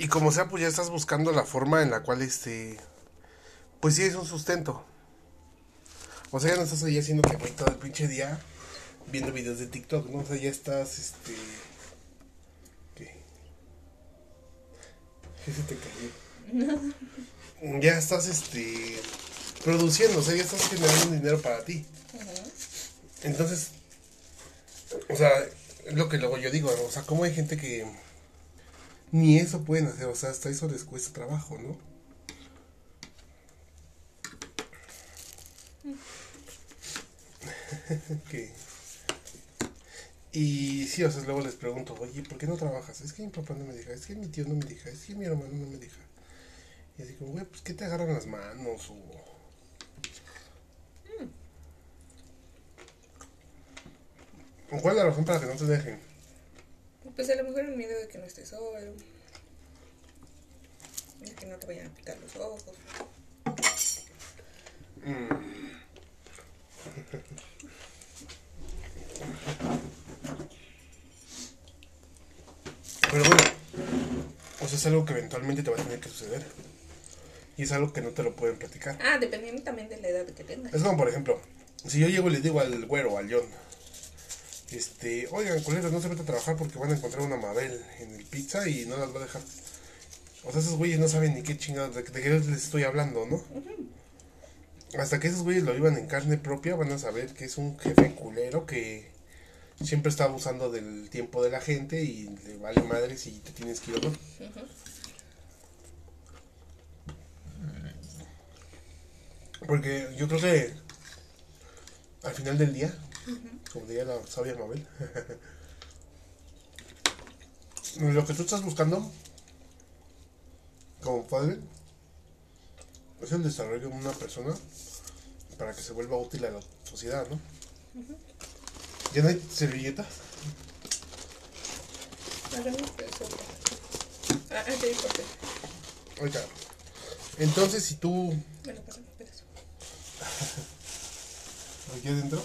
Y como sea, pues ya estás buscando la forma en la cual este. Pues sí es un sustento. O sea, ya no estás ahí haciendo que todo el pinche día viendo videos de TikTok, ¿no? O sea, ya estás este. ¿Qué? ¿Qué se te cayó? ya estás este. produciendo, o sea, ya estás generando dinero para ti. Entonces. O sea, es lo que luego yo digo, ¿no? o sea, ¿cómo hay gente que ni eso pueden hacer? O sea, hasta eso les cuesta trabajo, ¿no? Y sí, o sea, luego les pregunto, oye, ¿por qué no trabajas? Es que mi papá no me deja, es que mi tío no me deja, es que mi hermano no me deja. Y así como, güey, pues ¿qué te agarran las manos? O... ¿O ¿Cuál es la razón para que no te dejen? Pues a lo mejor el miedo de que no estés solo. De que no te vayan a picar los ojos. Pero bueno, o sea, es algo que eventualmente te va a tener que suceder. Y es algo que no te lo pueden platicar. Ah, dependiendo también de la edad que tengas. Es como, por ejemplo, si yo llego y le digo al güero, al John, este, oigan, colegas, no se meten a trabajar porque van a encontrar una Mabel en el pizza y no las va a dejar. O sea, esos güeyes no saben ni qué chingados, de, de qué les estoy hablando, ¿no? Hasta que esos güeyes lo vivan en carne propia, van a saber que es un jefe culero que siempre está abusando del tiempo de la gente y le vale madre si te tienes que ir o no. Porque yo creo que al final del día, como diría la sabia Mabel, lo que tú estás buscando como padre es el desarrollo de una persona para que se vuelva útil a la sociedad, ¿no? ¿Ya no hay servilletas? Ah, ah, sí, porque. Ahorita. Entonces, si tú aquí adentro.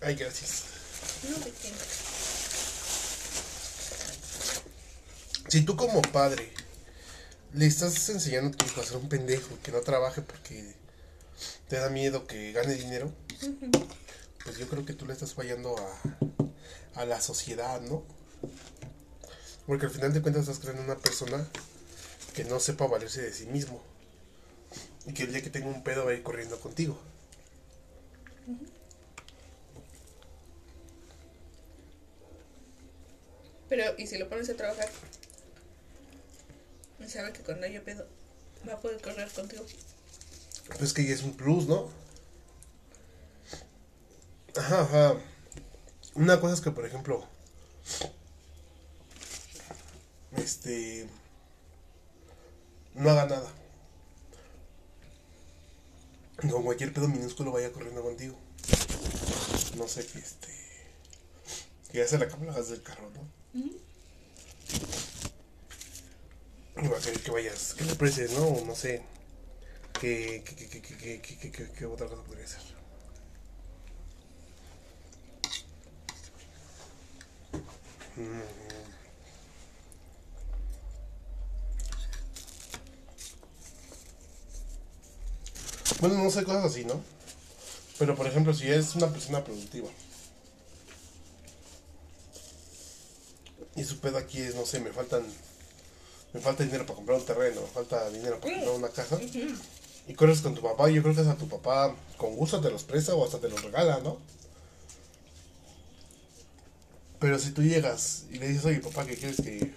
Ay, gracias. No, de qué. Si tú como padre le estás enseñando a tu hijo a ser un pendejo, que no trabaje porque te da miedo que gane dinero, pues yo creo que tú le estás fallando a, a la sociedad, ¿no? Porque al final de cuentas estás creando una persona que no sepa valerse de sí mismo. Y que el día que tenga un pedo va a ir corriendo contigo. Pero, ¿y si lo pones a trabajar? Y sabe que cuando haya pedo va a poder correr contigo. Pues que ya es un plus, ¿no? Ajá, ajá. Una cosa es que, por ejemplo, este no haga nada. Con cualquier pedo minúsculo vaya corriendo contigo. No sé que este. Que ya se la cama del carro, ¿no? Uh. Y va a querer que vayas, que le prestes, ¿no? O no sé. Que, que, que, que, que, que, que otra cosa podría ser. Mm. Bueno, no sé, cosas así, ¿no? Pero, por ejemplo, si eres una persona productiva y su pedo aquí es, no sé, me faltan me falta dinero para comprar un terreno, me falta dinero para comprar una casa. Y corres con tu papá, y yo creo que hasta tu papá con gusto te los presta o hasta te los regala, ¿no? Pero si tú llegas y le dices, oye papá, ¿qué quieres que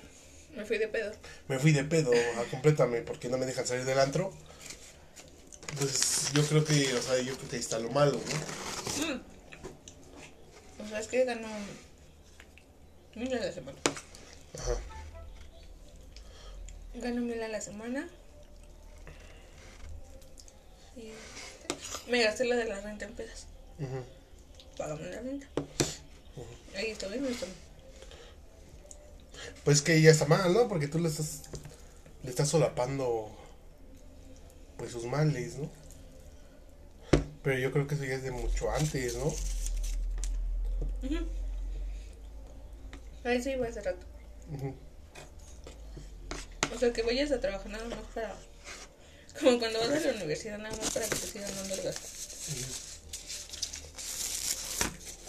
Me fui de pedo. me fui de pedo a complétame porque no me dejan salir del antro? Pues yo creo que, o sea, yo creo que ahí está lo malo, ¿no? O sea, es que gano mil a la semana. Ajá. Gano mil a la semana. Y me gasté la de la renta en pedas. Ujú. Págame la renta. Ahí está bien, está bien. Pues que ya está mal, ¿no? Porque tú le estás, le estás solapando, y sus males, ¿no? Pero yo creo que eso ya es de mucho antes, ¿no? A eso iba hace rato. Ujú. O sea, que vayas a trabajar nada más para. Como cuando vas a la universidad, nada más para que te sigan dando el gasto.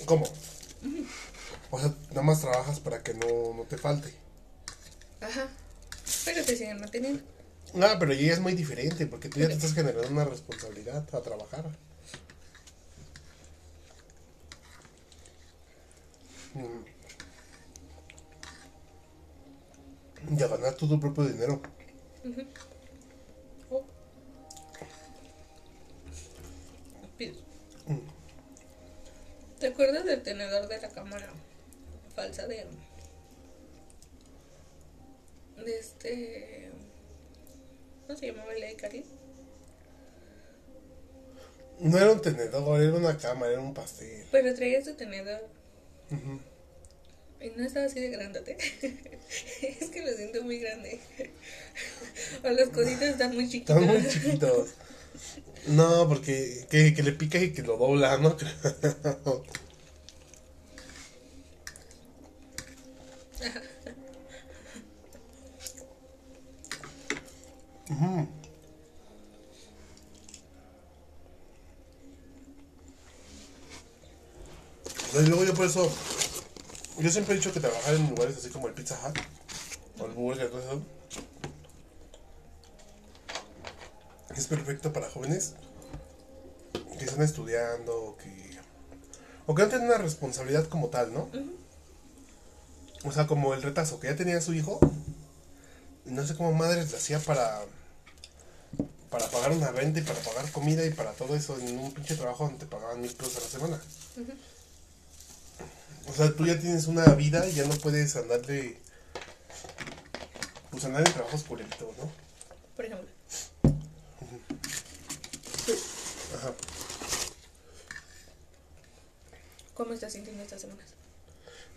¿Cómo? O sea, nada más trabajas para que no, no te falte. Ajá. Pero te siguen manteniendo. Ah, pero ya es muy diferente porque tú ya te estás generando una responsabilidad a trabajar. Mm. Y a ganar tú tu propio dinero. Oh. Pido. ¿Te acuerdas del tenedor de la cámara falsa de. de este. ¿Cómo se llamaba el de Cari? No era un tenedor, era una cámara, era un pastel. Pero traía su tenedor. Y no estaba así de grandote. es que lo siento muy grande. o las cositas están muy chiquitas. Están muy chiquitos. No, porque que, que le pica y que lo dobla, ¿no? Ujú. Y luego yo por eso, yo siempre he dicho que trabajar en lugares así como el Pizza Hut o el Burger, todo eso, es perfecto para jóvenes que están estudiando o que, o que no tienen una responsabilidad como tal, ¿no? O sea, como el retazo, que ya tenía su hijo, y no sé cómo madres le hacía para, para pagar una renta y para pagar comida y para todo eso en un pinche trabajo donde te pagaban mil pesos a la semana. O sea, tú ya tienes una vida y ya no puedes andar de, pues andar en trabajos culeritos, ¿no? Por ejemplo. Ajá. ¿Cómo estás sintiendo estas semanas?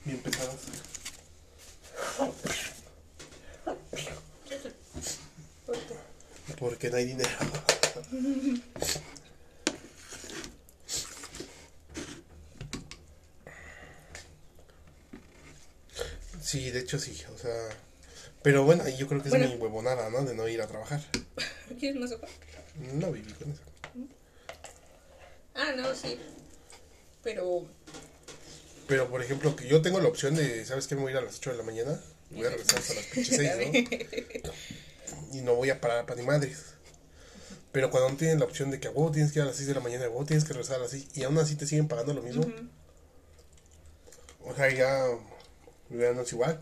Bien pesadas. Porque no hay dinero. Sí, de hecho sí, o sea... Pero bueno, yo creo que es Bueno. mi huevonada, ¿no? De no ir a trabajar. ¿Quieres más sopa? No viví con eso. Ah, no, sí. Pero. Pero, por ejemplo, que yo tengo la opción de, ¿sabes qué? Me voy a ir a las 8 de la mañana. Voy a regresar hasta las pinches 6, ¿no? Y no voy a parar para ni madres. Pero cuando no tienen la opción de que a huevo tienes que ir a las 6 de la mañana, a huevo tienes que regresar a las 6, y aún así te siguen pagando lo mismo. O sea, ya, ya no es igual.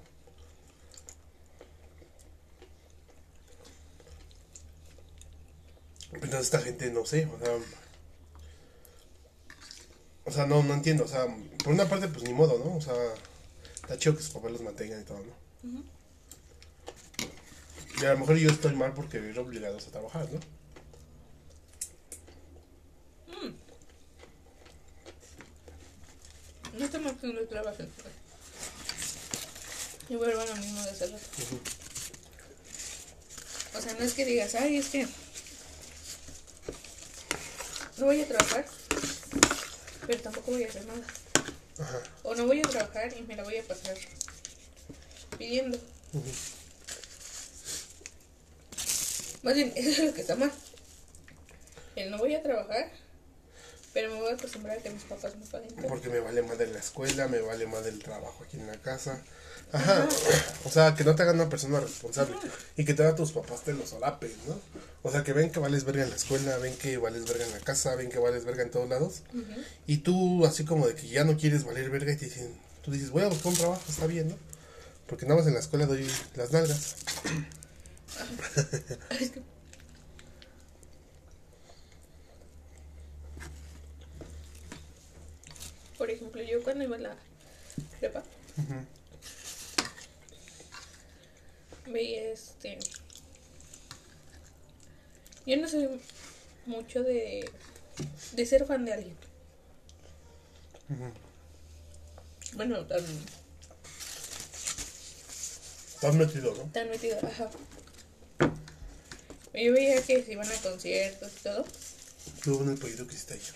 Entonces esta gente no sé, o sea, o sea, no, no entiendo, o sea, por una parte pues ni modo, ¿no? O sea, está chido que sus papás los mantengan y todo, ¿no? Y a lo mejor yo estoy mal porque vivir obligados a trabajar, ¿no? No estamos haciendo trabajo. Y vuelvo a lo mismo de hace rato. O sea, no es que digas, ay, es que. No voy a trabajar, pero tampoco voy a hacer nada. Ajá. O no voy a trabajar y me la voy a pasar pidiendo. Más bien, eso es lo que está mal. El no voy a trabajar, pero me voy a acostumbrar a que mis papás me paguen todo. Porque me vale más de la escuela, me vale más del trabajo aquí en la casa. Ajá. O sea, que no te hagan una persona responsable. Y que te hagan tus papás te los solapes, ¿no? O sea, que ven que vales verga en la escuela, ven que vales verga en la casa, ven que vales verga en todos lados. Y tú, así como de que ya no quieres valer verga y te dicen, tú dices, voy a buscar un trabajo, está bien, ¿no? Porque nada más en la escuela doy las nalgas. Por ejemplo, yo cuando iba a la prepa, veía este. Yo no soy mucho de, de ser fan de alguien. Bueno, tan, Estás metido, ¿no? tan metido, ajá. Yo veía que se iban a conciertos y todo. Estuvo bueno el pollito que hiciste ayer.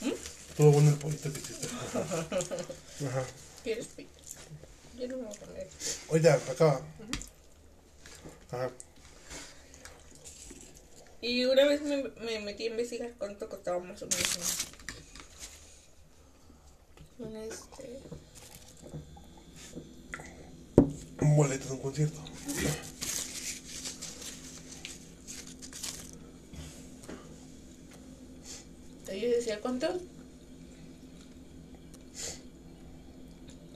¿Mm? Estuvo bueno el pollito que hiciste. Ajá. ¿Quieres pito? Yo no me voy a poner. Oye, acaba. Ajá. Y una vez me, me metí a investigar cuánto costaba más o menos un este, Un boleto de un concierto. Yo decía, ¿cuántos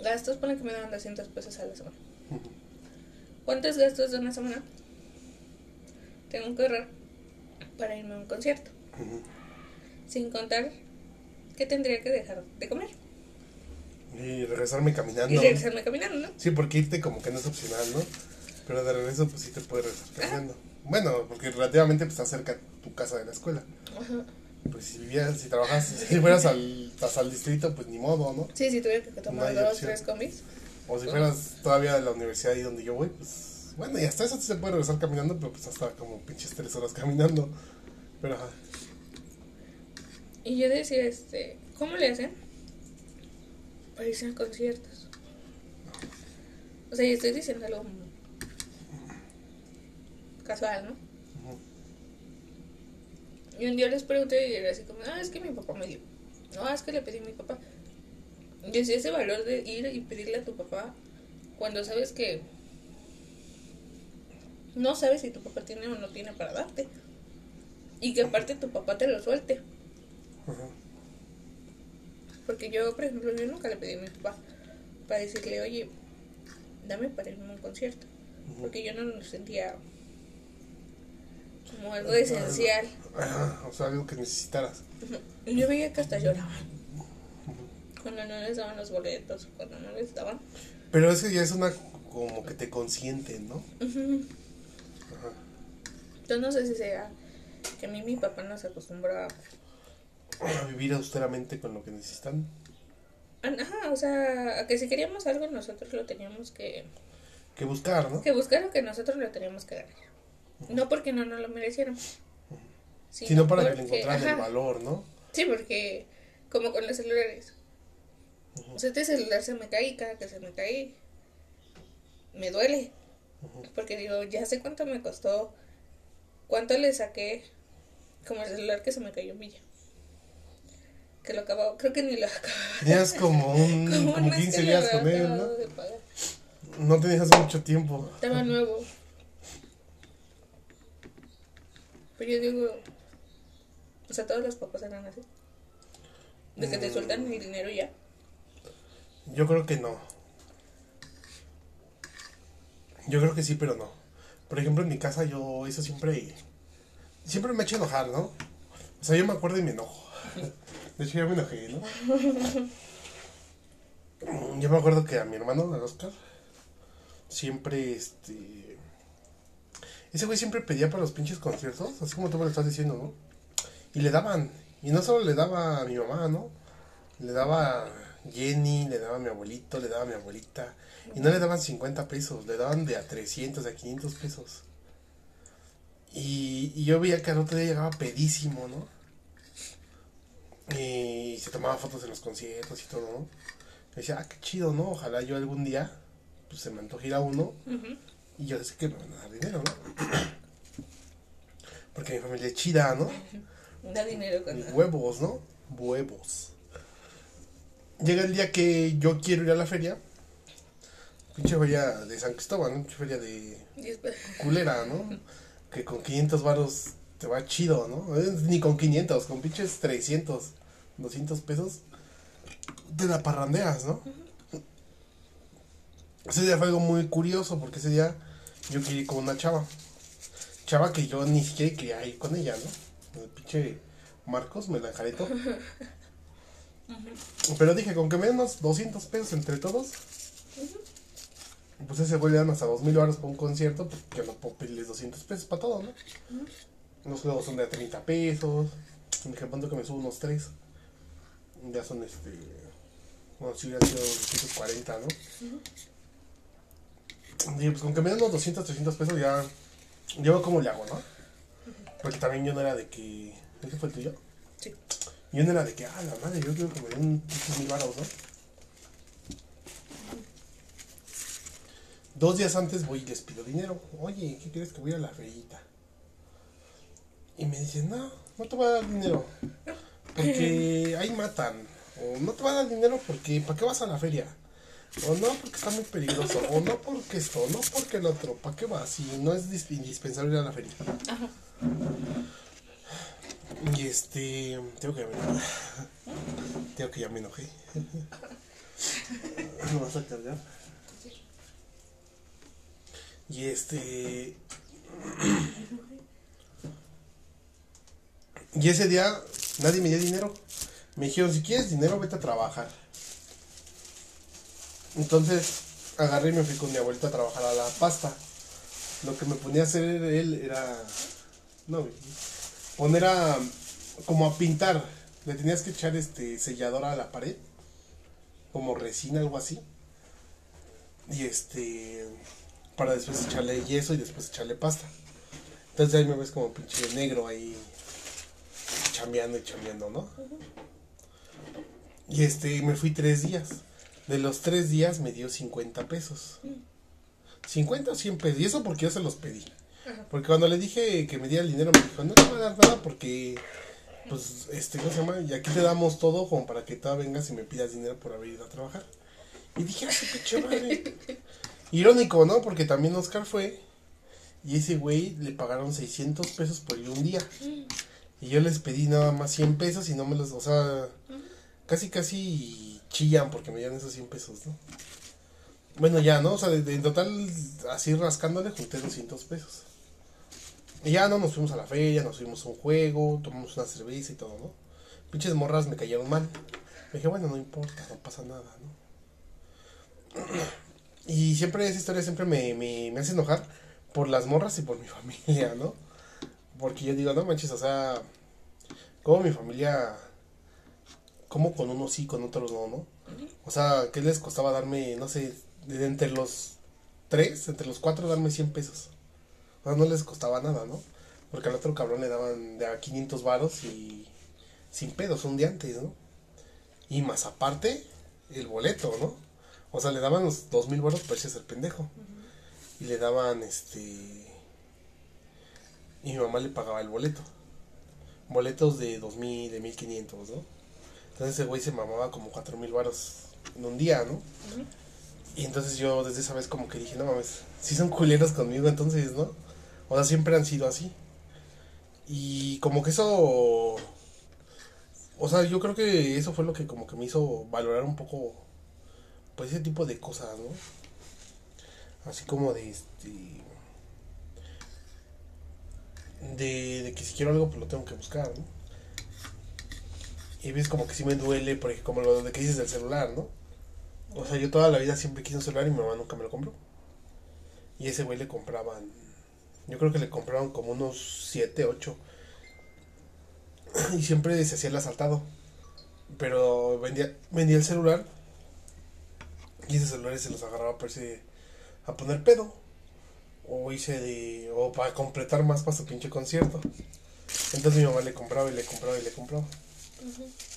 gastos? Pone que me daban 200 pesos a la semana. ¿Cuántos gastos de una semana tengo que ahorrar para irme a un concierto? Sin contar que tendría que dejar de comer Y regresarme caminando. y regresarme caminando, ¿no? Sí, porque irte como que no es opcional, ¿no? Pero de regreso, pues sí te puedes regresar caminando. Bueno, porque relativamente pues, está cerca tu casa de la escuela. Ajá. Pues si vivieras, si trabajas, si fueras al, hasta al distrito, pues ni modo, ¿no? Sí, si tuviera que tomar No dos, opción. tres combis. O si fueras todavía a la universidad ahí donde yo voy, pues bueno, y hasta eso sí se puede regresar caminando, pero pues hasta como pinches tres horas caminando. Pero ajá. Y yo decía, este, ¿cómo le hacen para irse a conciertos? O sea, y estoy diciendo algo casual, ¿no? Y un día les pregunté y era así como, ah, es que mi papá me dio. No, es que le pedí a mi papá. Y decía ese valor de ir y pedirle a tu papá cuando sabes que no sabes si tu papá tiene o no tiene para darte. Y que aparte tu papá te lo suelte. Ajá. Porque yo, por ejemplo, yo nunca le pedí a mi papá para decirle, oye, dame para irme a un concierto. Porque yo no lo sentía como algo esencial. Ajá, o sea, algo que necesitaras. Yo veía que hasta lloraban. Cuando no les daban los boletos, cuando no les daban. Pero es que ya es una como que te consienten, ¿no? Ujú. Ajá. Yo no sé si sea que a mí mi papá nos acostumbraba A vivir austeramente con lo que necesitan. a, ajá, o sea, a que si queríamos algo nosotros lo teníamos que, Que buscar, ¿no? que buscar o que nosotros lo teníamos que ganar. No porque no nos lo mereciéramos. Sino para que le porque- encontraran el ajá. valor, ¿no? Sí, porque como con los celulares. O sea, este celular se me cae y cada que se me cae me duele. Porque digo, ya sé cuánto me costó, cuánto le saqué como el celular que se me cayó en Villa. Que lo acababa, creo que ni lo acababa. Tenías como un Como como un mes 15 que días con él, ¿no? No tenías mucho tiempo. Estaba nuevo. Pero yo digo, o sea, todos los papás eran así. De que te Mm. sueltan el dinero y ya. Yo creo que no. Yo creo que sí, pero no. Por ejemplo, en mi casa yo eso siempre... Siempre me ha hecho enojar, ¿no? O sea, yo me acuerdo y me enojo. De hecho, ya me enojé, ¿no? Yo me acuerdo que a mi hermano, al Oscar, siempre, este... Ese güey siempre pedía para los pinches conciertos, así como tú me lo estás diciendo, ¿no? Y le daban. Y no solo le daba a mi mamá, ¿no? Le daba Jenny, le daba a mi abuelito, le daba a mi abuelita. Y no le daban 50 pesos, le daban de a 300, de a 500 pesos. Y, yo veía que al otro día llegaba pedísimo, ¿no? Y se tomaba fotos en los conciertos y todo, ¿no? Y decía, ah, qué chido, ¿no? Ojalá yo algún día, pues se me antoje ir a uno Ujú. Y yo sé que me van a dar dinero, ¿no? Porque mi familia es chida, ¿no? Da dinero con. Huevos, ¿no? Huevos. Llega el día que yo quiero ir a la feria. Pinche feria de San Cristóbal, ¿no? Pinche feria de culera, ¿no? Que con 500 varos te va chido, ¿no? Ni con 500, con pinches 300, 200 pesos. Te la parrandeas, ¿no? Ese día fue algo muy curioso porque ese día yo quería con una chava. Chava que yo ni siquiera quería ir con ella, ¿no? El pinche Marcos me la. Pero dije, con que me den unos 200 pesos entre todos. Pues ese güey le dan hasta 2000 baros para un concierto, pues que no puedo pedirles 200 pesos para todo, ¿no? Los juegos son de a 30 pesos. Dije, ¿cuánto que me subo unos 3? Ya son este. Bueno, si hubiera sido 240, ¿no? Dije, pues con que me den unos 200, 300 pesos ya. Yo veo cómo le hago, ¿no? Porque también yo no era de que. ¿Ese fue el tuyo? Sí. Yo no era de que, ah, la madre, yo quiero que me den un mil baros, ¿no? Dos días antes voy y les pido dinero. Oye, ¿qué quieres que voy a la ferita? Y me dicen, no, no te voy a dar dinero. Porque ahí matan. O no te voy a dar dinero porque, ¿para qué vas a la feria? O no, porque está muy peligroso. O no, porque esto. No, porque el otro. ¿Para qué vas? Si no es dis- indispensable ir a la feria. Ajá. Y este. Tengo que enojé. Tengo que ya me enojé. ¿Me vas a cargar? Y este. Y ese día nadie me dio dinero. Me dijeron, si quieres dinero, vete a trabajar. Entonces agarré y me fui con mi abuelita a trabajar a la pasta. Lo que me ponía a hacer él era. No, poner a. como a pintar. Le tenías que echar este sellador a la pared. Como resina, algo así. Y este. Para después echarle yeso y después echarle pasta. Entonces ahí me ves como pinche negro ahí. Chambeando y chambeando, ¿no? Y este, me fui tres días. De los tres días me dio 50 pesos. 50 o 100 pesos. Y eso porque yo se los pedí. Porque cuando le dije que me diera el dinero, me dijo, no te voy a dar nada porque, pues, este, ¿cómo se llama? Y aquí te damos todo como para que tú vengas y me pidas dinero por haber ido a trabajar. Y dije, ah, qué madre. Irónico, ¿no? Porque también Oscar fue y ese güey le pagaron 600 pesos por ir un día. Y yo les pedí nada más 100 pesos y no me los, o sea, casi casi chillan porque me dieron esos 100 pesos, ¿no? Bueno, ya, ¿no? O sea, en total, así rascándole, junté 200 pesos. Y ya, ¿no? Nos fuimos a la feria, nos fuimos a un juego, tomamos una cerveza y todo, ¿no? Pinches morras me cayeron mal. Me dije, bueno, no importa, no pasa nada, ¿no? Y siempre esa historia siempre me, me, me hace enojar por las morras y por mi familia, ¿no? Porque yo digo, no manches, o sea, como mi familia, como con unos sí, con otros no, ¿no? O sea, ¿qué les costaba darme, no sé, de entre los tres, entre los cuatro, darme 100 pesos? O sea, no les costaba nada, ¿no? Porque al otro cabrón le daban de a 500 varos y sin pedos un día antes, ¿no? Y más aparte, el boleto, ¿no? O sea, le daban los 2000 varos echarse el pendejo. Y le daban, este... Y mi mamá le pagaba el boleto. Boletos de 2000, de 1500, ¿no? Entonces ese güey se mamaba como 4000 varos en un día, ¿no? Y entonces yo desde esa vez como que dije, no mames, si son culeros conmigo entonces, ¿no? O sea, siempre han sido así. Y como que eso... O sea, yo creo que eso fue lo que como que me hizo valorar un poco, pues ese tipo de cosas, ¿no? Así como de este... De, de que si quiero algo, pues lo tengo que buscar, ¿no? Y ves como que sí me duele, porque como lo de que dices del celular, ¿no? O sea, yo toda la vida siempre quise un celular y mi mamá nunca me lo compró. Y ese güey le compraban, yo creo que le compraron como unos 7, 8. Y siempre se hacía el asaltado. Pero vendía, vendía el celular. Y ese celular se los agarraba para irse a poner pedo. O hice de. O para completar más para su pinche concierto. Entonces mi mamá le compraba y le compraba y le compraba.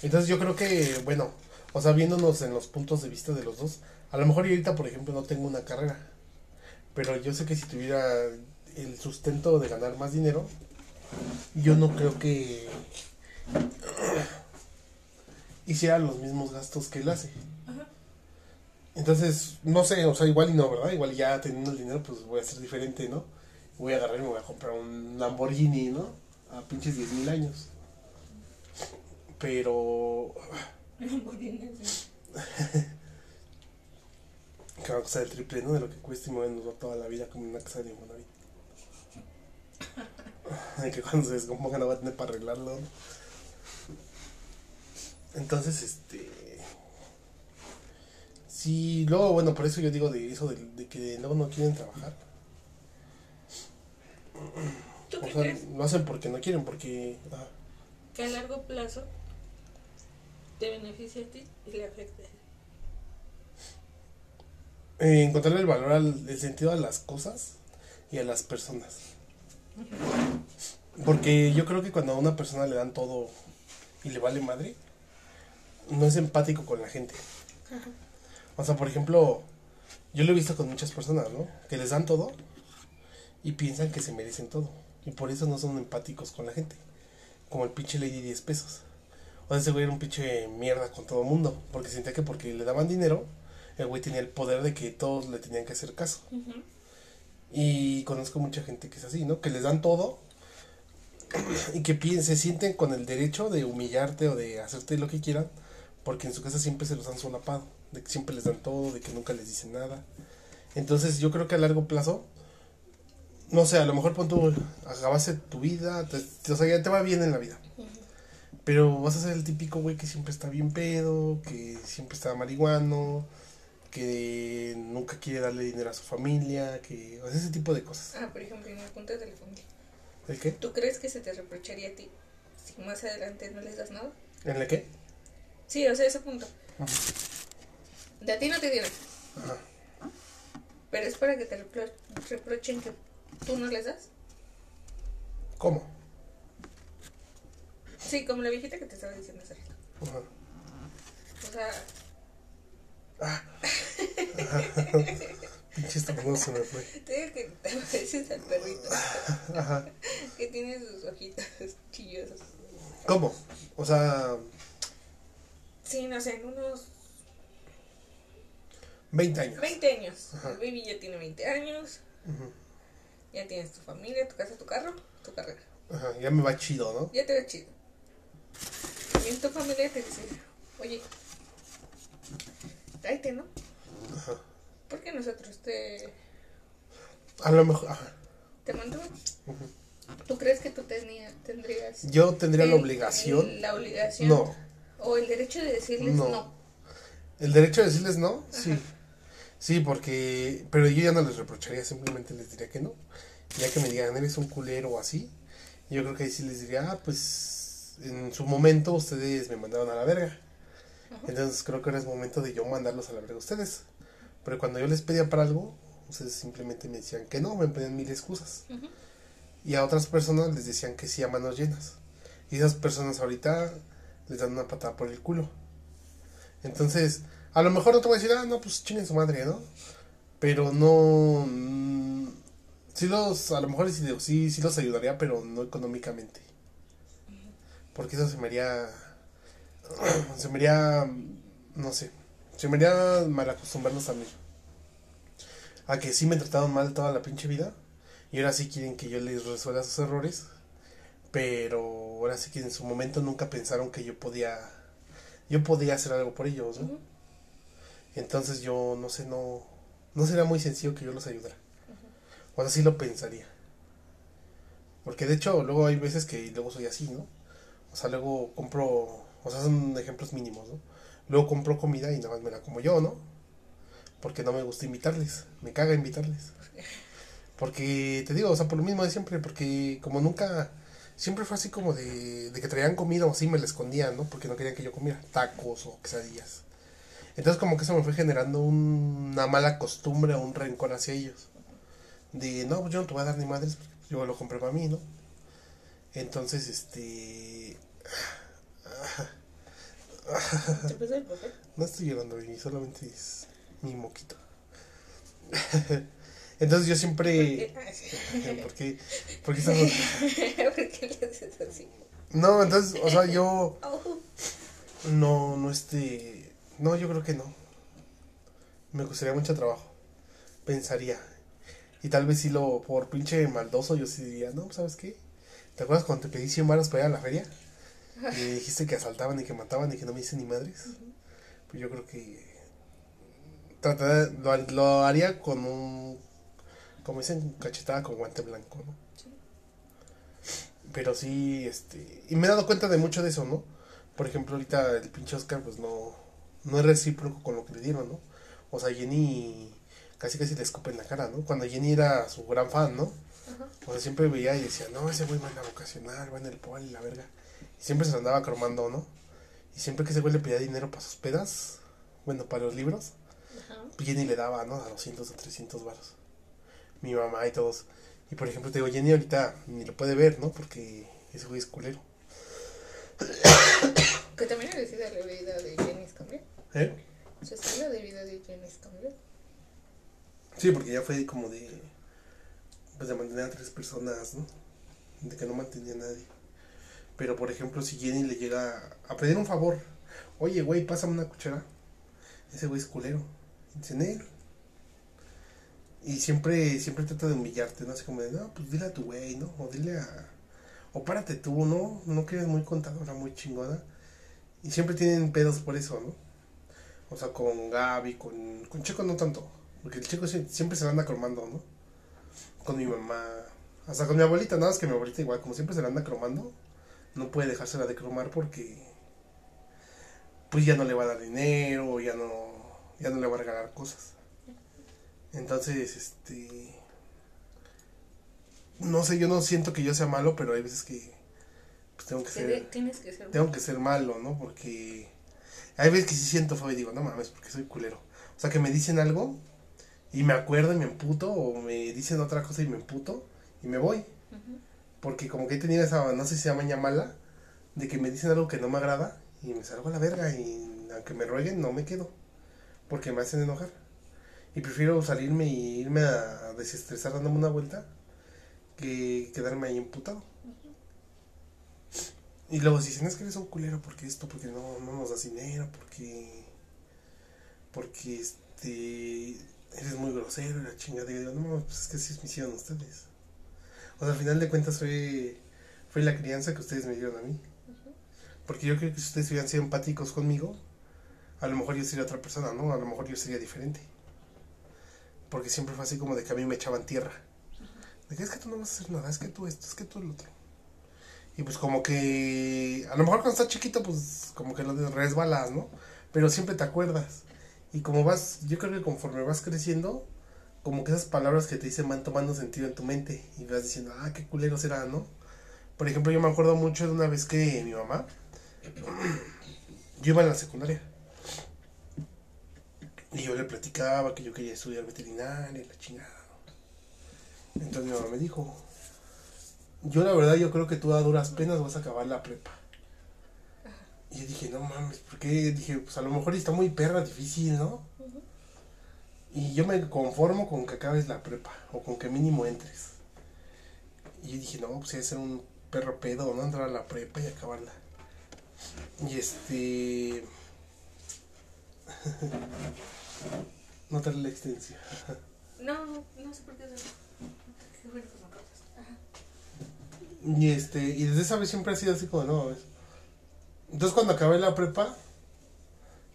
Entonces yo creo que, bueno, o sea, viéndonos en los puntos de vista de los dos, a lo mejor yo ahorita, por ejemplo, no tengo una carrera. Pero yo sé que si tuviera el sustento de ganar más dinero, yo no creo que hiciera los mismos gastos que él hace. Entonces, no sé, o sea, igual y no, ¿verdad? Igual ya teniendo el dinero, pues voy a ser diferente, ¿no? Voy a agarrar y me voy a comprar un Lamborghini, ¿no? A pinches 10 mil años. Pero, que va a costar el triple, ¿no? De lo que cuesta y me voy a endeudar toda la vida como una casa de Infonavit. De que cuando se descomponga no va a tener para arreglarlo. ¿no? Entonces, este. Sí, luego, bueno, por eso yo digo de eso, de, de que luego no quieren trabajar. ¿Tú O qué sea, crees? lo hacen porque no quieren, porque. ah, Que a largo plazo te beneficia a ti y le afecta eh, encontrarle el valor al el sentido a las cosas y a las personas. Porque yo creo que cuando a una persona le dan todo y le vale madre, no es empático con la gente. O sea, por ejemplo, yo lo he visto con muchas personas, ¿no? Que les dan todo y piensan que se merecen todo. Y por eso no son empáticos con la gente. Como el pinche Lady 10 pesos. O sea, ese güey era un pinche mierda con todo el mundo. Porque sentía que porque le daban dinero, el güey tenía el poder de que todos le tenían que hacer caso. Y conozco mucha gente que es así, ¿no? Que les dan todo y que se sienten con el derecho de humillarte o de hacerte lo que quieran, porque en su casa siempre se los han solapado, de que siempre les dan todo, de que nunca les dicen nada. Entonces yo creo que a largo plazo, no sé, a lo mejor pon tu, acabaste tu vida, te, te- o sea, ya te va bien en la vida. Pero vas a ser el típico güey que siempre está bien pedo, que siempre está marihuano, que nunca quiere darle dinero a su familia, que o sea, ese tipo de cosas. Ah, por ejemplo, en el punto de la familia. ¿El qué? ¿Tú crees que se te reprocharía a ti si más adelante no les das nada? ¿En el qué? Sí, o sea, ese punto. De a ti no te dieron. Ajá. Pero es para que te repro- reprochen que tú no les das. ¿Cómo? Sí, como la viejita que te estaba diciendo hace rato. Ajá. O sea, Pinche estornudo se me fue. te digo que te pareces al perrito Ajá. que tiene sus ojitos chillosos. ¿Cómo? O sea, Sí, no sé, en unos 20 años. 20 años. Ajá. El baby ya tiene 20 años. Ujú. Ya tienes tu familia, tu casa, tu carro, tu carrera. Ajá, ya me va chido, ¿no? Ya te ve chido. Tu familia te dice, oye, tráete, ¿no? Ajá. Porque nosotros te, A lo mejor. Ajá. te mandamos. ¿Tú crees que tú tenía, tendrías Yo tendría la obligación. la obligación No. o el derecho de decirles No. no? El derecho de decirles no, sí. Sí, porque. Pero yo ya no les reprocharía, simplemente les diría que no. Ya que me digan, eres un culero o así. Yo creo que ahí sí les diría, ah, pues. En su momento ustedes me mandaron a la verga. Entonces creo que ahora es momento de yo mandarlos a la verga a ustedes. Pero cuando yo les pedía para algo, ustedes simplemente me decían que no, me ponían mil excusas. Y a otras personas les decían que sí a manos llenas. Y esas personas ahorita les dan una patada por el culo. Entonces, a lo mejor no te voy a decir, ah, no, pues chinguen su madre, ¿no? Pero no. mm, sí los, a lo mejor sí, sí, sí los ayudaría, pero no económicamente. Porque eso se me haría. Se me haría. No sé. Se me haría mal acostumbrarlos a mí. A que sí me trataron mal toda la pinche vida. Y ahora sí quieren que yo les resuelva sus errores. Pero ahora sí que en su momento nunca pensaron que yo podía. Yo podía hacer algo por ellos, ¿no? Entonces yo no sé, no. No sería muy sencillo que yo los ayudara. O sea, sí lo pensaría. Porque de hecho, luego hay veces que luego soy así, ¿no? O sea, luego compro. O sea, son ejemplos mínimos, ¿no? Luego compro comida y nada más me la como yo, ¿no? Porque no me gusta invitarles. Me caga invitarles. Porque te digo, o sea, por lo mismo de siempre, porque como nunca. Siempre fue así como de, de que traían comida o así me la escondían, ¿no? Porque no querían que yo comiera tacos o quesadillas. Entonces como que eso me fue generando un- una mala costumbre o un rencor hacia ellos. De, no, pues yo no te voy a dar ni madres, yo lo compré para mí, ¿no? Entonces, este... ¿Te pasa el papel? No estoy llorando, baby, solamente es mi moquito. Entonces yo siempre... Ah, sí. ¿Por qué? ¿Por qué estás- ¿Por qué le haces así? No, entonces, o sea, yo... No, no este... No, yo creo que no. Me costaría mucho trabajo. Pensaría. Y tal vez si lo, por pinche maldoso, yo sí diría, no, ¿sabes qué? ¿Te acuerdas cuando te pedí 100 varos para ir a la feria? Y dijiste que asaltaban y que mataban y que no me hice ni madres. Pues yo creo que... Tratar, lo, lo haría con un... Como dicen, cachetada con guante blanco, ¿no? Pero sí, este... Y me he dado cuenta de mucho de eso, ¿no? Por ejemplo, ahorita el pinche Oscar, pues no... No es recíproco con lo que le dieron, ¿no? O sea, Jenny casi casi le escupe en la cara, ¿no? Cuando Jenny era su gran fan, ¿no? Ajá. O sea, siempre veía y decía, no, ese güey en la vocacional, va en el poli, la verga. Y siempre se lo andaba cromando, ¿no? Y siempre que ese güey le pedía dinero para sus pedas, bueno, para los libros, Ajá. Jenny le daba, ¿no? A 200 o 300 varos. Mi mamá y todos. Y por ejemplo, te digo, Jenny ahorita ni lo puede ver, ¿no? Porque ese güey es culero. Que también estilo de vida de Jenny cambió. ¿Eh? Su estilo de vida de Jenny cambió. Sí, porque ya fue como de. Pues de mantener a tres personas, ¿no? De que no mantenía a nadie. Pero por ejemplo, si Jenny le llega a pedir un favor, oye, güey, pásame una cuchara. Ese güey es culero. Dice, "Nel". Y siempre, siempre trata de humillarte, ¿no? Así como de, no, pues dile a tu güey, ¿no? O dile a. O párate tú, ¿no? No que eres muy contadora, muy chingona. Y siempre tienen pedos por eso, ¿no? O sea, con Gaby, con, con Checo no tanto. Porque el Checo sie- siempre se la anda cromando, ¿no? Con mi mamá. Hasta con mi abuelita, nada más que mi abuelita igual, como siempre se la anda cromando, no puede dejársela de cromar porque pues ya no le va a dar dinero, ya no, ya no le va a regalar cosas. Entonces, este no sé, yo no siento que yo sea malo, pero hay veces que pues tengo que ser Tienes que ser. tengo que ser malo, ¿no? Porque hay veces que sí siento feo y digo, no mames, porque soy culero. O sea, que me dicen algo y me acuerdo y me emputo, o me dicen otra cosa y me emputo y me voy. Porque como que he tenido esa, no sé si se llama mala, de que me dicen algo que no me agrada y me salgo a la verga y aunque me rueguen no me quedo. Porque me hacen enojar. Y prefiero salirme y irme a desestresar dándome una vuelta que quedarme ahí emputado. Y luego dicen, es que eres un culero porque esto, porque no, no nos das dinero, porque... Porque este... Eres muy grosero la chingada. Y yo digo, no, pues es que así me hicieron ustedes. O sea, al final de cuentas fue, fue la crianza que ustedes me dieron a mí. Porque yo creo que si ustedes hubieran sido empáticos conmigo, a lo mejor yo sería otra persona, ¿no? A lo mejor yo sería diferente. Porque siempre fue así como de que a mí me echaban tierra. De que es que tú no vas a hacer nada, es que tú esto, es que tú el otro. Y pues como que, a lo mejor cuando estás chiquito, pues como que lo resbalas, ¿no? Pero siempre te acuerdas. Y como vas, yo creo que conforme vas creciendo, como que esas palabras que te dicen van tomando sentido en tu mente. Y vas diciendo, ah, qué culero será, ¿no? Por ejemplo, yo me acuerdo mucho de una vez que mi mamá, yo iba en la secundaria. Y yo le platicaba que yo quería estudiar veterinaria la chingada. Entonces mi mamá me dijo, yo la verdad yo creo que tú a duras penas vas a acabar la prepa. Y yo dije, no mames, ¿por qué? Dije, pues a lo mejor está muy perra, difícil, ¿no? Y yo me conformo con que acabes la prepa, o con que mínimo entres. Y yo dije, no, pues debe ser un perro pedo, ¿no? Entrar a la prepa y acabarla. Y este... no te la extensión. No, no sé por qué. Ajá. Y este, y desde esa vez siempre ha sido así como, no, ¿ves? Entonces cuando acabé la prepa,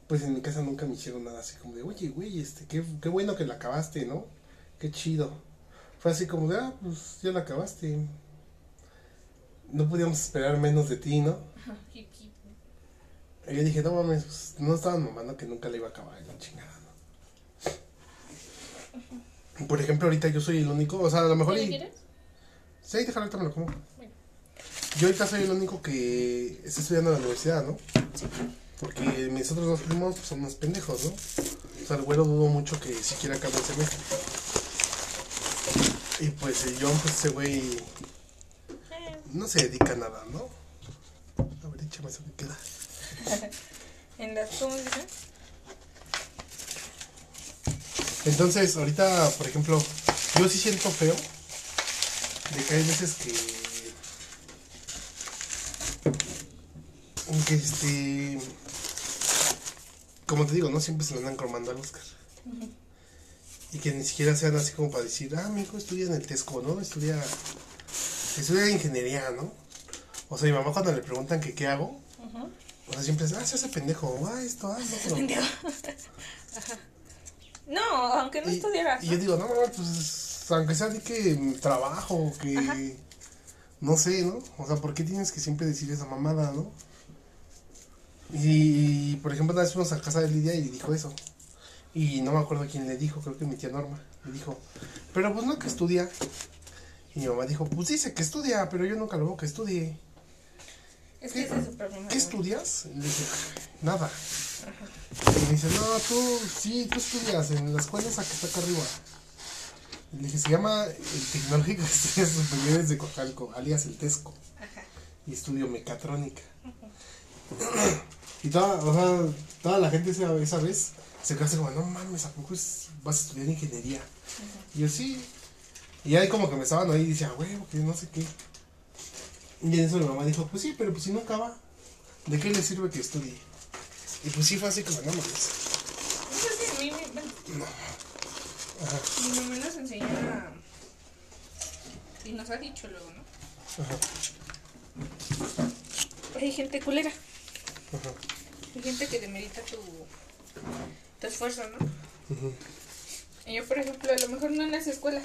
pues en mi casa nunca me hicieron nada así como de, oye, güey, este, qué, qué bueno que la acabaste, ¿no? Qué chido. Fue así como de, ah, pues ya la acabaste. No podíamos esperar menos de ti, ¿no? Y yo dije, no mames, pues, no estaban mamando que nunca la iba a acabar, la chingada, ¿no? Por ejemplo, ahorita yo soy el único, o sea, a lo mejor... ¿Qué y- quieres? Sí, déjalo, ahorita me lo como. Yo ahorita soy el único que está estudiando en la universidad, ¿no? Porque mis otros dos primos pues, son unos pendejos, ¿no? O sea, el güero dudo mucho que siquiera acabe el semestre. Y pues el John, pues ese güey Eh, no se dedica a nada, ¿no? A ver, échame eso que queda. En las, ¿cómo se dice? Entonces, ahorita, por ejemplo, yo sí siento feo de que hay veces que. Que este. Como te digo, ¿no? Siempre se lo andan cromando al Oscar. Y que ni siquiera sean así como para decir, ah, mi hijo estudia en el Tesco, ¿no? Estudia. Estudia ingeniería, ¿no? O sea, mi mamá cuando le preguntan que qué hago, o sea, siempre es, ah, se hace pendejo, ah, esto, ah, no, pero. Ajá. No, aunque no y, estuvieras. y yo digo, no, pues aunque sea de que trabajo, que Ajá. No sé, ¿no? O sea, ¿por qué tienes que siempre decir esa mamada, no? Y, por ejemplo, una vez fuimos a casa de Lidia y dijo eso. Y no me acuerdo quién le dijo, creo que mi tía Norma. Le dijo, pero pues no que estudia. Y mi mamá dijo, pues dice que estudia, pero yo nunca lo veo que estudie. Es que ese es su problema. ¿Qué estudias? Le dije, nada. Y me dice, no, tú, sí, tú estudias en la escuela esa que está acá arriba. Le dije, se llama el Tecnológico de Estudios Superiores de Cojalco, alias el Tesco. Ajá. Y estudio mecatrónica. y toda, o sea, toda la gente esa, esa vez se quedó así como, no mames, ¿a poco es- vas a estudiar ingeniería? Y yo sí. Y ahí como que me estaban ahí y decía, huevo, que no sé qué. Y en eso mi mamá dijo, pues sí, pero pues si nunca va, ¿de qué le sirve que estudie? Y pues sí fue así como, no mames. No. Ajá, mi mamá nos enseña. Y nos ha dicho luego, ¿no? ajá, Hay gente culera. ajá. Hay gente que demerita tu, tu esfuerzo, ¿no? ujú, Y yo, por ejemplo, a lo mejor no en las escuelas,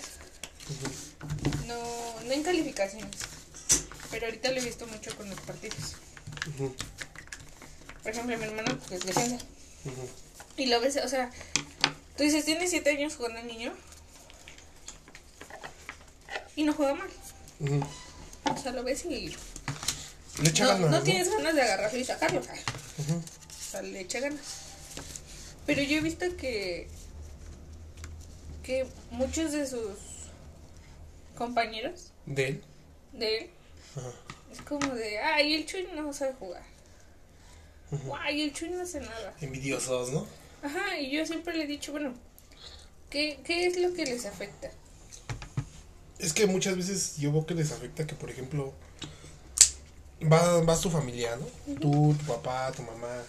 no, no en calificaciones, pero ahorita lo he visto mucho con los partidos. Por ejemplo, mi hermano pues, ujú. Y lo ves, o sea, tú dices, tiene 7 años jugando el niño y no juega mal. O sea, lo ves y Le echa no, ganas, no ¿no? tienes ganas de agarrarlo y sacarlo. O sea, o sea, le echa ganas. Pero yo he visto que, que muchos de sus compañeros De él. de él es como de, ay, el Chuy no sabe jugar. Ay, el Chuy no hace nada. Envidiosos, ¿no? Ajá, y yo siempre le he dicho, bueno, ¿qué, qué es lo que les afecta? Es que muchas veces yo veo que les afecta que, por ejemplo, va, vas tu familia, ¿no? Tú, tu papá, tu mamá.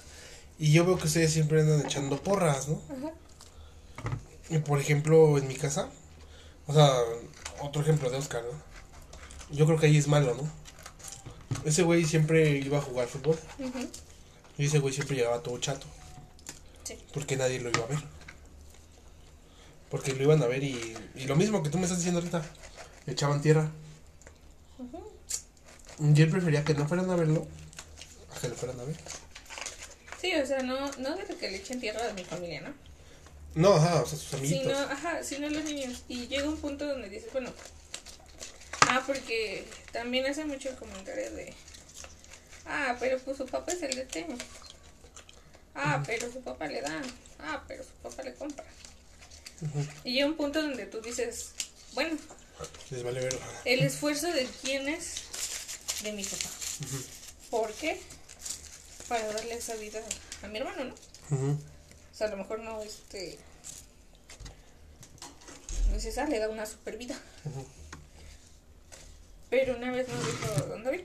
Y yo veo que ustedes siempre andan echando porras, ¿no? Ajá. Y por ejemplo, en mi casa, o sea, otro ejemplo de Oscar, ¿no? Yo creo que ahí es malo, ¿no? Ese güey siempre iba a jugar fútbol. Ujú. Y ese güey siempre llegaba todo chato. Sí. Porque nadie lo iba a ver. Porque lo iban a ver y, y lo mismo que tú me estás diciendo ahorita. Le echaban tierra. Ujú. Y él prefería que no fueran a verlo a que lo fueran a ver. Sí, o sea, no, no de que le echen tierra a mi familia, ¿no? No, ajá, o sea, sus amiguitos. Sino, ajá, sino los niños. Y llega un punto donde dices, bueno, ah, porque también hace mucho el comentario de, ah, pero pues su papá es el de tema. Ah, pero su papá le da. Ah, pero su papá le compra. Y llega un punto donde tú dices, bueno, Les vale ver. el esfuerzo de quién es de mi papá. ¿Por qué? Para darle esa vida a mi hermano, ¿no? O sea, a lo mejor no, este. No dices, ah, le da una super vida. Pero una vez nos dijo Don David,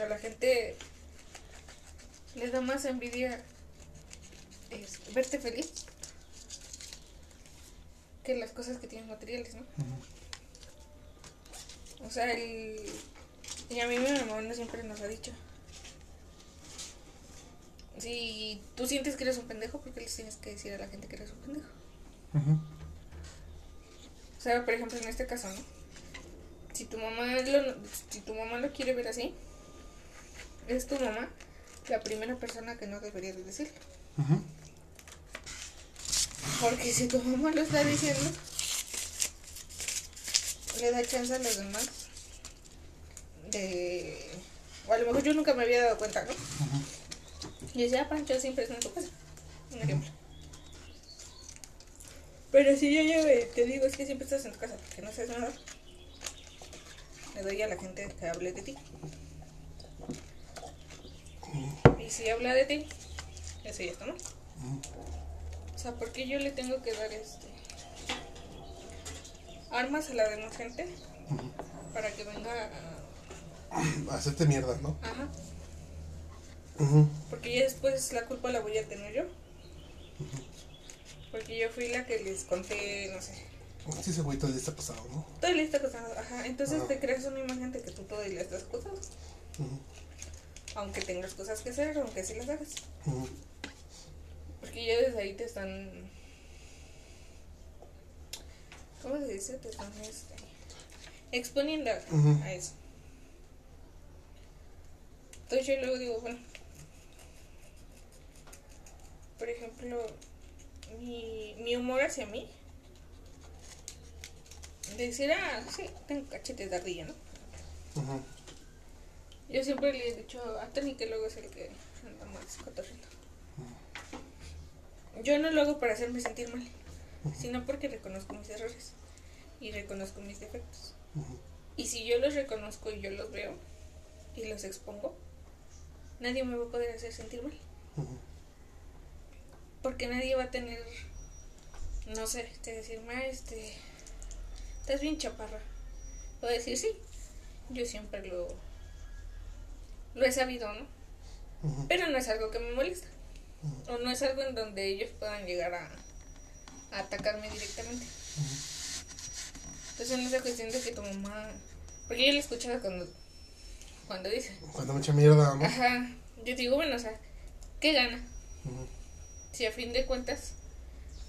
a la gente le da más envidia es, verte feliz que las cosas que tienes materiales, ¿no? O sea, el. Y a mí mi mamá siempre nos ha dicho. Si tú sientes que eres un pendejo, ¿por qué les tienes que decir a la gente que eres un pendejo? O sea, por ejemplo, en este caso, ¿no? Si tu mamá lo, si tu mamá lo quiere ver así, es tu mamá la primera persona que no debería de decirlo. Porque si tu mamá lo está diciendo, le da chance a los demás de... O a lo mejor yo nunca me había dado cuenta, ¿no? Y decía, ah, Pancho siempre está en tu casa. Un ejemplo. Pero si yo llego y te digo, es que siempre estás en tu casa porque no sabes nada, le doy a la gente que hable de ti. Y si habla de ti, eso ya está, ¿no? O sea, ¿por qué yo le tengo que dar este armas a la demás gente para que venga a... Hacerte mierda, ¿no? Ajá. Ujú. Porque ya después la culpa la voy a tener yo. Porque yo fui la que les conté, no sé, Sí, ese güey día está pasado, ¿no? todo le está pasando. Ajá. Entonces te creas una imagen de que tú todo le estás cosas. Aunque tengas cosas que hacer, aunque sí las hagas. Porque ya desde ahí te están. ¿Cómo se dice? Te están este, exponiendo a- eso. Entonces yo luego digo, bueno. Por ejemplo, mi, mi humor hacia mí. Decir, ah, sí, tengo cachetes de ardilla, ¿no? Ujú. Yo siempre le he dicho a Tony que luego es el que anda más cotorrito. Yo no lo hago para hacerme sentir mal, sino porque reconozco mis errores. y reconozco mis defectos. Y si yo los reconozco y yo los veo y los expongo, nadie me va a poder hacer sentir mal. Porque nadie va a tener, no sé, te decir, ma, este, estás bien chaparra. Voy a decir, sí, yo siempre lo, lo he sabido, ¿no? Pero no es algo que me molesta. O no es algo en donde ellos puedan llegar a, a atacarme directamente. Entonces no es cuestión de que tu mamá... Porque yo lo escuchaba cuando, cuando dice... Cuando me echa mierda, ¿no? Ajá. Yo digo, bueno, o sea, ¿qué gana? Si a fin de cuentas,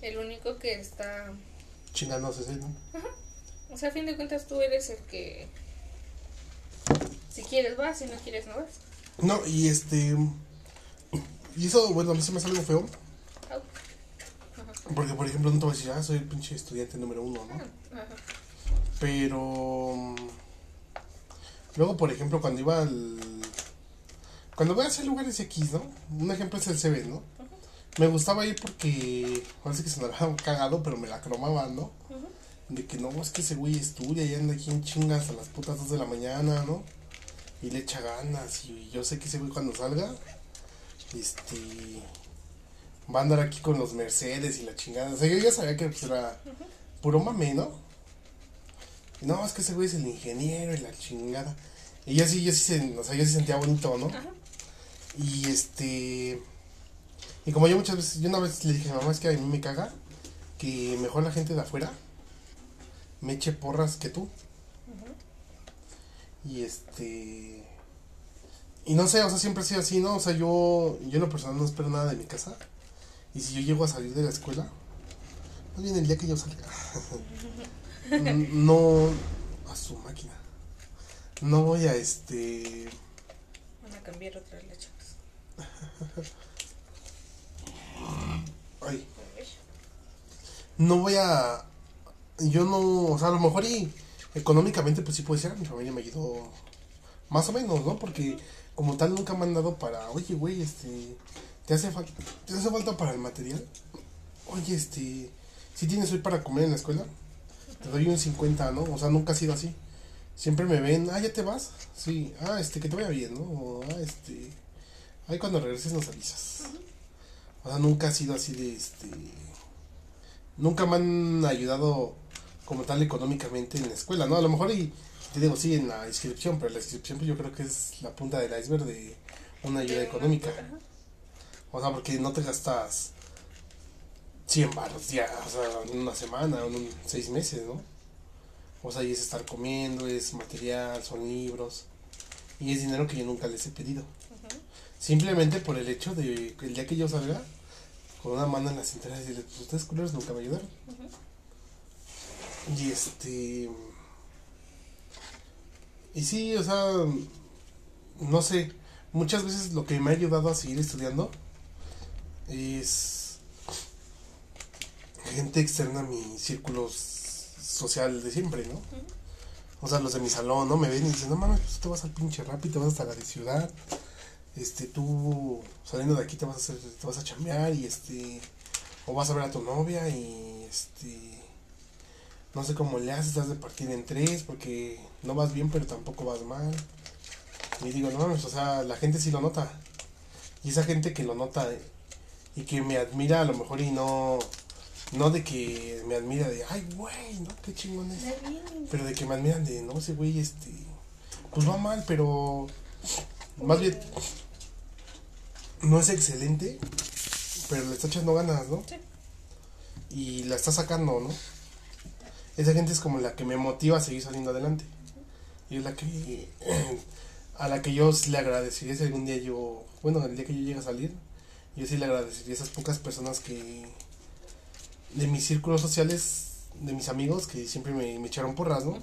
el único que está... Chingándose, ¿sí, ¿no? Ajá. O sea, a fin de cuentas tú eres el que... Si quieres vas, si no quieres no vas. No, y este... Y eso, bueno, a mí se me hace algo feo. Porque, por ejemplo, no te voy a decir, ah, soy el pinche estudiante número uno, ¿no? Pero... mm, Luego, por ejemplo, cuando iba al... Cuando voy a hacer lugares X, ¿no? Un ejemplo es el CB, ¿no? Me gustaba ir porque... Parece que se me había cagado, pero me la cromaban, ¿no? De que no, es que ese güey estudia y anda aquí en chingas a las putas 2 de la mañana, ¿no? Y le echa ganas. Y yo sé que ese güey cuando salga, este. Va a andar aquí con los Mercedes y la chingada. O sea, yo ya sabía que pues, era puro mame, ¿no? Y no, es que ese güey es el ingeniero y la chingada. Y yo sí, yo sí, o sea, yo sí sentía bonito, ¿no? Ajá. Y este. Y como yo muchas veces, yo una vez le dije a mamá, es que a mí me caga que mejor la gente de afuera me eche porras que tú. Y este. Y no sé, o sea, siempre ha sido así, ¿no? O sea, yo, yo en lo personal no espero nada de mi casa. Y si yo llego a salir de la escuela, más bien el día que yo salga, no. a su máquina. No voy a este. Van a cambiar otra chavas. Ay. no voy a yo no o sea a lo mejor y económicamente pues sí puede ser mi familia me ayudó más o menos no porque como tal nunca me han dado para oye güey este te hace falta te hace falta para el material oye este si tienes hoy para comer en la escuela te doy un 50 no o sea nunca ha sido así. Siempre me ven ah ya te vas sí ah este que te vaya bien no o, ah este ahí cuando regreses nos avisas o sea, nunca ha sido así de este. Nunca me han ayudado como tal económicamente en la escuela, ¿no? A lo mejor y te digo, sí, en la inscripción, pero la inscripción pues, yo creo que es la punta del iceberg de una ayuda económica. O sea, porque no te gastas 100 baros ya, o sea, en una semana, en un- seis meses, ¿no? O sea, y es estar comiendo, es material, son libros. Y es dinero que yo nunca les he pedido. Simplemente por el hecho de que el día que yo salga, con una mano en la cintura, decirles, pues ustedes culeros nunca me ayudaron. Y este. Y sí, o sea, no sé, muchas veces lo que me ha ayudado a seguir estudiando es gente externa a mi círculo social de siempre, ¿no? O sea, los de mi salón, ¿no? Me ven y dicen, no mames, pues tú te vas al pinche y te vas hasta la de ciudad. Este, tú saliendo de aquí te vas a hacer, te vas a chambear y este, o vas a ver a tu novia y este, no sé cómo le haces, estás de partir en tres porque no vas bien pero tampoco vas mal. Y digo, no mames, o sea, la gente sí lo nota. Y esa gente que lo nota eh, y que me admira a lo mejor y no, no de que me admira de, ay, güey, ¿no? Qué chingón es. Pero de que me admiran de, no, ese güey, este, pues va mal, pero más bien no es excelente, pero le está echando ganas, ¿no? Sí. Y la está sacando, ¿no? Esa gente es como la que me motiva a seguir saliendo adelante. Y es la que, a la que yo sí le agradecería si algún día yo, bueno, el día que yo llegue a salir, yo sí le agradecería a esas pocas personas que, de mis círculos sociales, de mis amigos, que siempre me, me echaron porras, ¿no?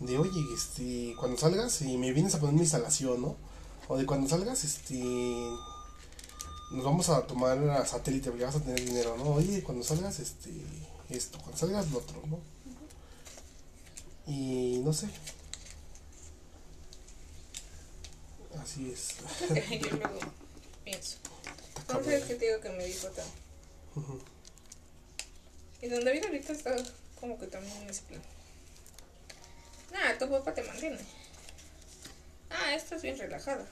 de oye, este, cuando salgas y me vienes a poner mi instalación, ¿no? O de cuando salgas, este, nos vamos a tomar a satélite porque vas a tener dinero, ¿no? Oye, cuando salgas, este, esto, cuando salgas lo otro, ¿no? Y no sé. Así es. Yo luego pienso. ¿Cómo sabes que te digo que me dijo? Ujú. Y don David ahorita está como que también en ese plan. Nada, tu papá te mantiene. Ah, estás bien relajada.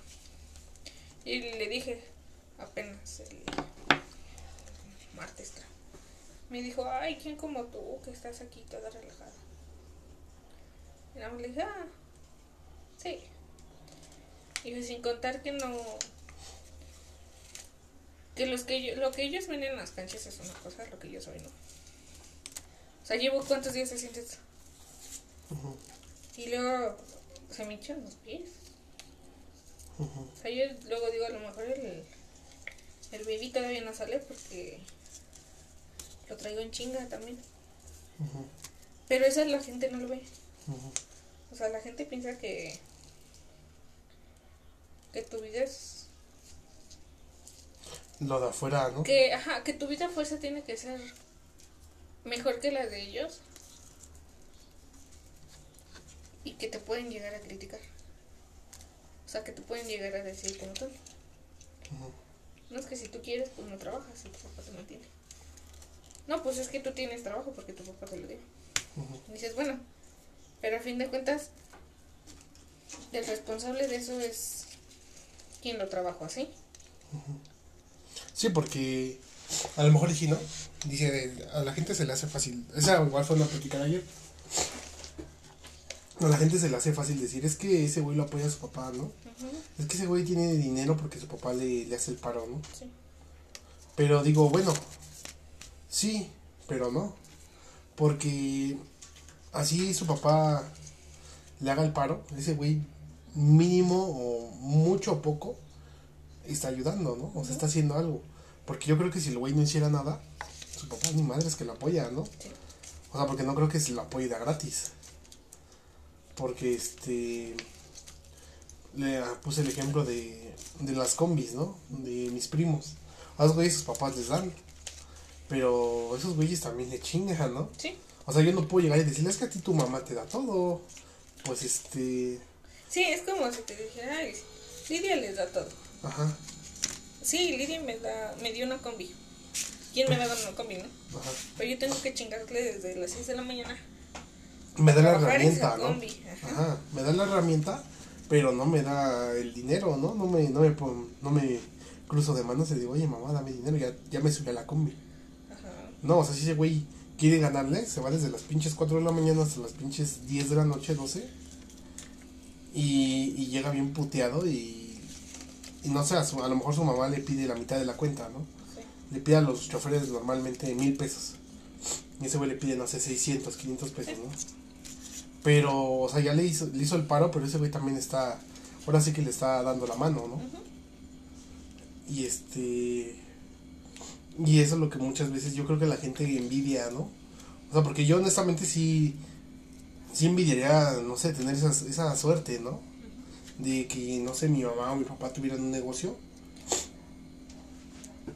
Y le dije, apenas el martes. creo. Me dijo, ay, ¿quién como tú que estás aquí toda relajada? Y nada más le dije, ah, sí. Y sin contar que no... Que, los que yo- lo que ellos ven en las canchas es una cosa, lo que yo soy no. O sea, llevo cuántos días haciendo esto. Y luego se me hinchan los pies. O sea, yo luego digo, a lo mejor el, el baby todavía no sale porque lo traigo en chinga también. Pero eso la gente no lo ve. O sea, la gente piensa que que tu vida es Lo de afuera, ¿no? que ajá, que tu vida fuerza tiene que ser mejor que la de ellos y que te pueden llegar a criticar. O sea, que te pueden llegar a decir como tú. Ujú. No es que si tú quieres, pues no trabajas y tu papá te mantiene. No, pues es que tú tienes trabajo porque tu papá te lo dio. Dices, bueno, pero a fin de cuentas, el responsable de eso es quien lo trabajó así. Sí, porque a lo mejor dije, ¿no? Dice, a la gente se le hace fácil. Esa igual fue una plática de ayer. A la gente se le hace fácil decir, es que ese güey lo apoya a su papá, ¿no? Es que ese güey tiene dinero porque su papá le, le hace el paro, ¿no? sí. Pero digo, bueno, sí, pero no. Porque así su papá le haga el paro, ese güey mínimo o mucho o poco está ayudando, ¿no? O sea, está haciendo algo. Porque yo creo que si el güey no hiciera nada, su papá ni madre es que lo apoya, ¿no? O sea, porque no creo que se lo apoye de gratis. Porque este. Le ah, puse el ejemplo de, de las combis, ¿no? De mis primos. A esos güeyes sus papás les dan. Pero esos güeyes también le chingan, ¿no? Sí. O sea, yo no puedo llegar y decirles que a ti tu mamá te da todo. Pues este. Sí, es como si te dijera, ay, Lidia les da todo. Ajá, Sí, Lidia me da, me dio una combi. ¿Quién me va a dar una combi, no? ajá. Pero yo tengo que chingarle desde las 6 de la mañana. Me da la herramienta, ¿no? combi, ajá. Ajá, me da la herramienta, pero no me da el dinero, ¿no? No me, no me, no me cruzo de manos y digo, oye mamá, dame dinero, ya, ya me subí a la combi. No, o sea, si ese güey quiere ganarle, se va desde las pinches 4 de la mañana hasta las pinches 10 de la noche, 12. Y, y llega bien puteado y, y no sé, a, su- a lo mejor su mamá le pide la mitad de la cuenta, ¿no? Sí. Le pide a los choferes normalmente mil pesos. Y ese güey le pide, no sé, 600, 500 pesos, ¿no? Pero, o sea, ya le hizo, le hizo el paro, pero ese güey también está, ahora sí que le está dando la mano, ¿no? Y este. Y eso es lo que muchas veces yo creo que la gente envidia, ¿no? O sea, porque yo honestamente sí. Sí envidiaría, no sé, tener esa, esa suerte, ¿no? De que, no sé, mi mamá o mi papá tuvieran un negocio.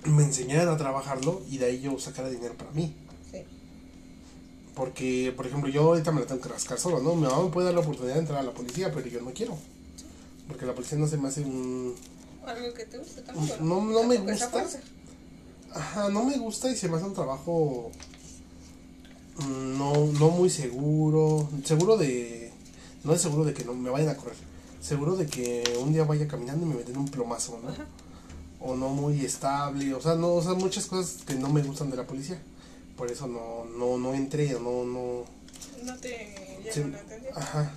Me enseñaran a trabajarlo y de ahí yo sacara dinero para mí. Sí. Porque, por ejemplo, yo ahorita me la tengo que rascar solo, ¿no? Mi mamá me puede dar la oportunidad de entrar a la policía, pero yo no quiero. Porque la policía no se me hace un, Algo que te guste tampoco. No- no me Tampoco esa gusta. fuerza. Ajá, no me gusta y se me hace un trabajo mm, no, no muy seguro. Seguro de. No es seguro de que no me vayan a correr. Seguro de que un día vaya caminando y me meten un plomazo, ¿no? Ajá. O no muy estable. O sea, no, o sea, muchas cosas que no me gustan de la policía. Por eso no, no, no entré, no, no. No te sí, la atención. ajá.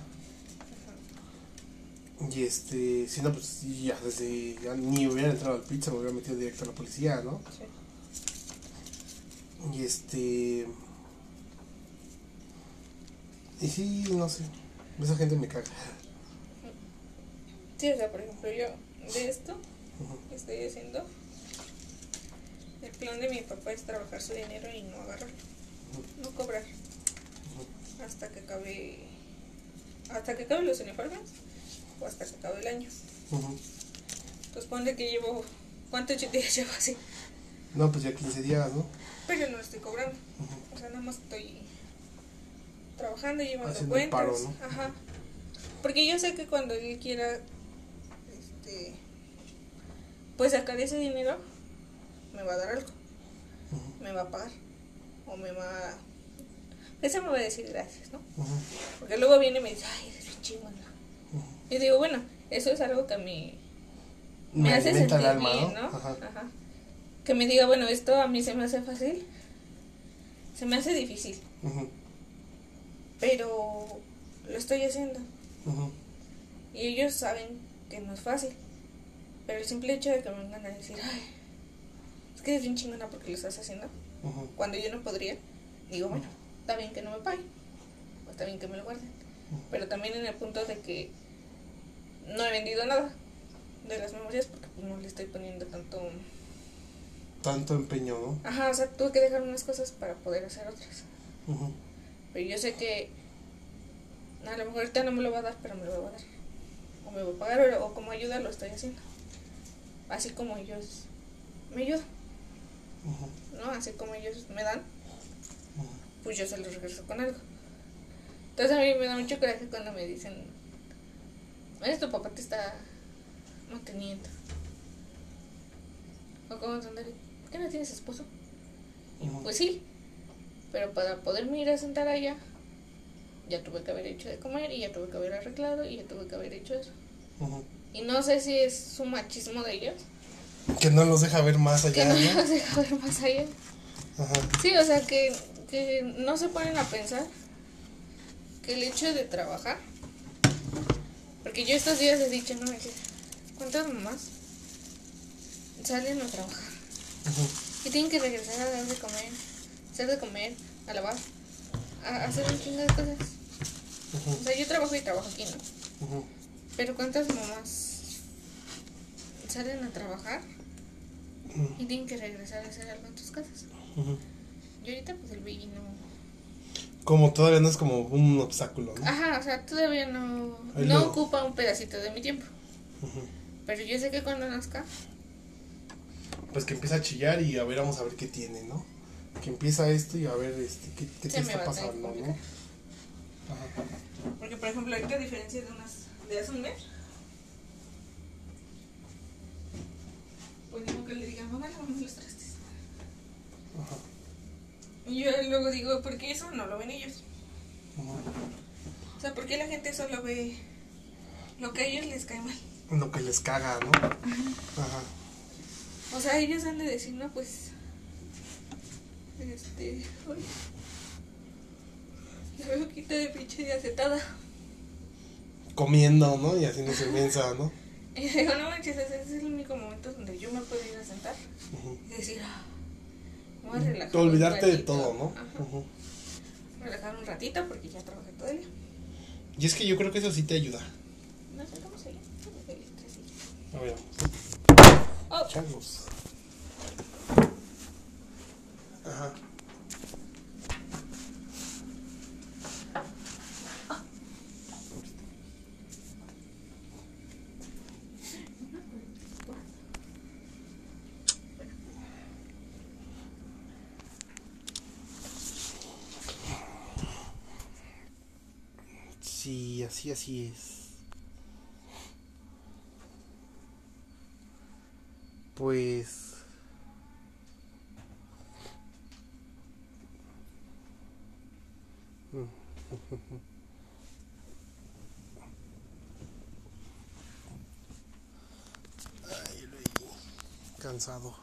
Y este, si no, pues ya desde. Ya ni hubiera entrado al pizza, me hubiera metido directo a la policía, ¿no? Sí. Y este. Y sí, no sé. Esa gente me caga. Sí, o sea, por ejemplo, yo de esto que estoy haciendo, el plan de mi papá es trabajar su dinero y no agarrarlo, no cobrar hasta que acabe, hasta que acabe los uniformes o hasta que acabe el año. Ujú. Pues ponle que llevo, ¿cuántos días llevo así? No, pues ya 15 días, ¿no? Pero no estoy cobrando, o sea, nada más estoy trabajando y llevando Haciendo cuentas. paro, ¿no? Ajá. Porque yo sé que cuando él quiera, este, pues sacar ese dinero, me va a dar algo. Me va a pagar o me va ese me va a decir gracias, ¿no? Porque luego viene y me dice, ay, eres bien chingona. Y digo, bueno, eso es algo que a mí me, hace sentir alma, bien, ¿no? ¿no? Ajá. Ajá. Que me diga, bueno, esto a mí se me hace fácil, se me hace difícil, pero lo estoy haciendo. Y ellos saben que no es fácil. Pero el simple hecho de que me vengan a decir, ay, es que eres bien chingona porque lo estás haciendo, cuando yo no podría, digo, bueno, está bien que no me paguen, o está bien que me lo guarden. Pero también en el punto de que no he vendido nada de las memorias porque pues, no le estoy poniendo tanto... Tanto empeño, ¿no? Ajá, o sea, tuve que dejar unas cosas para poder hacer otras. Ujú. Pero yo sé que a lo mejor ahorita no me lo va a dar, pero me lo va a dar. O me va a pagar, o, o como ayuda lo estoy haciendo. Así como ellos me ayudan. ¿no? Así como ellos me dan, pues yo se los regreso con algo. Entonces a mí me da mucho coraje cuando me dicen, "Oye, tu papá te está manteniendo. O como son de, ¿por qué no tienes esposo? Pues sí, pero para poderme ir a sentar allá, ya tuve que haber hecho de comer y ya tuve que haber arreglado y ya tuve que haber hecho eso. Y no sé si es su machismo de ellos, Que no los deja ver más que allá, no ¿no? los deja ver más allá. Ajá. Sí, o sea, que, que no se ponen a pensar que el hecho de trabajar, porque yo estos días he dicho, no, que ¿cuántas mamás salen a trabajar? Y tienen que regresar a dar de comer, hacer de comer, a lavar, a hacer un chingo de cosas. O sea, yo trabajo y trabajo aquí, ¿no? Pero ¿cuántas mamás salen a trabajar y tienen que regresar a hacer algo en tus casas? Y ahorita pues el baby no... Como todavía no es como un obstáculo, ¿no? Ajá, o sea, todavía no, no ocupa un pedacito de mi tiempo. Pero yo sé que cuando nazca, Pues que empieza a chillar y a ver, vamos a ver qué tiene, ¿no? Que empieza esto y a ver este, qué, te está pasando, ¿no? Ajá. porque por ejemplo ahorita a diferencia de unas de hace un mes, pues digo que le diga, mamá, lavamos los trastes. Ajá. Y yo luego digo, ¿por qué eso no lo ven ellos? Ujú. O sea, ¿por qué la gente solo ve lo que a ellos les cae mal? Lo que les caga, ¿no? Ajá. O sea, ellos han de decir, no, pues. Este. Uy, la veo quita de pinche de acetada. Comiendo, ¿no? Y haciéndose mensa, ¿no? Y digo, no manches, ese es el único momento donde yo me puedo ir a sentar Ujú. y decir, ah, me voy a relajar. Un olvidarte de ratito". todo, ¿no? Ajá. Relajar un ratito porque ya trabajé todo el día. Y es que yo creo que eso sí te ayuda. Nos sentamos allá. Vamos a ir tres sillas. A ver, Oh, changos. Ajá. Sí, así, así es. Pues... Ay, cansado.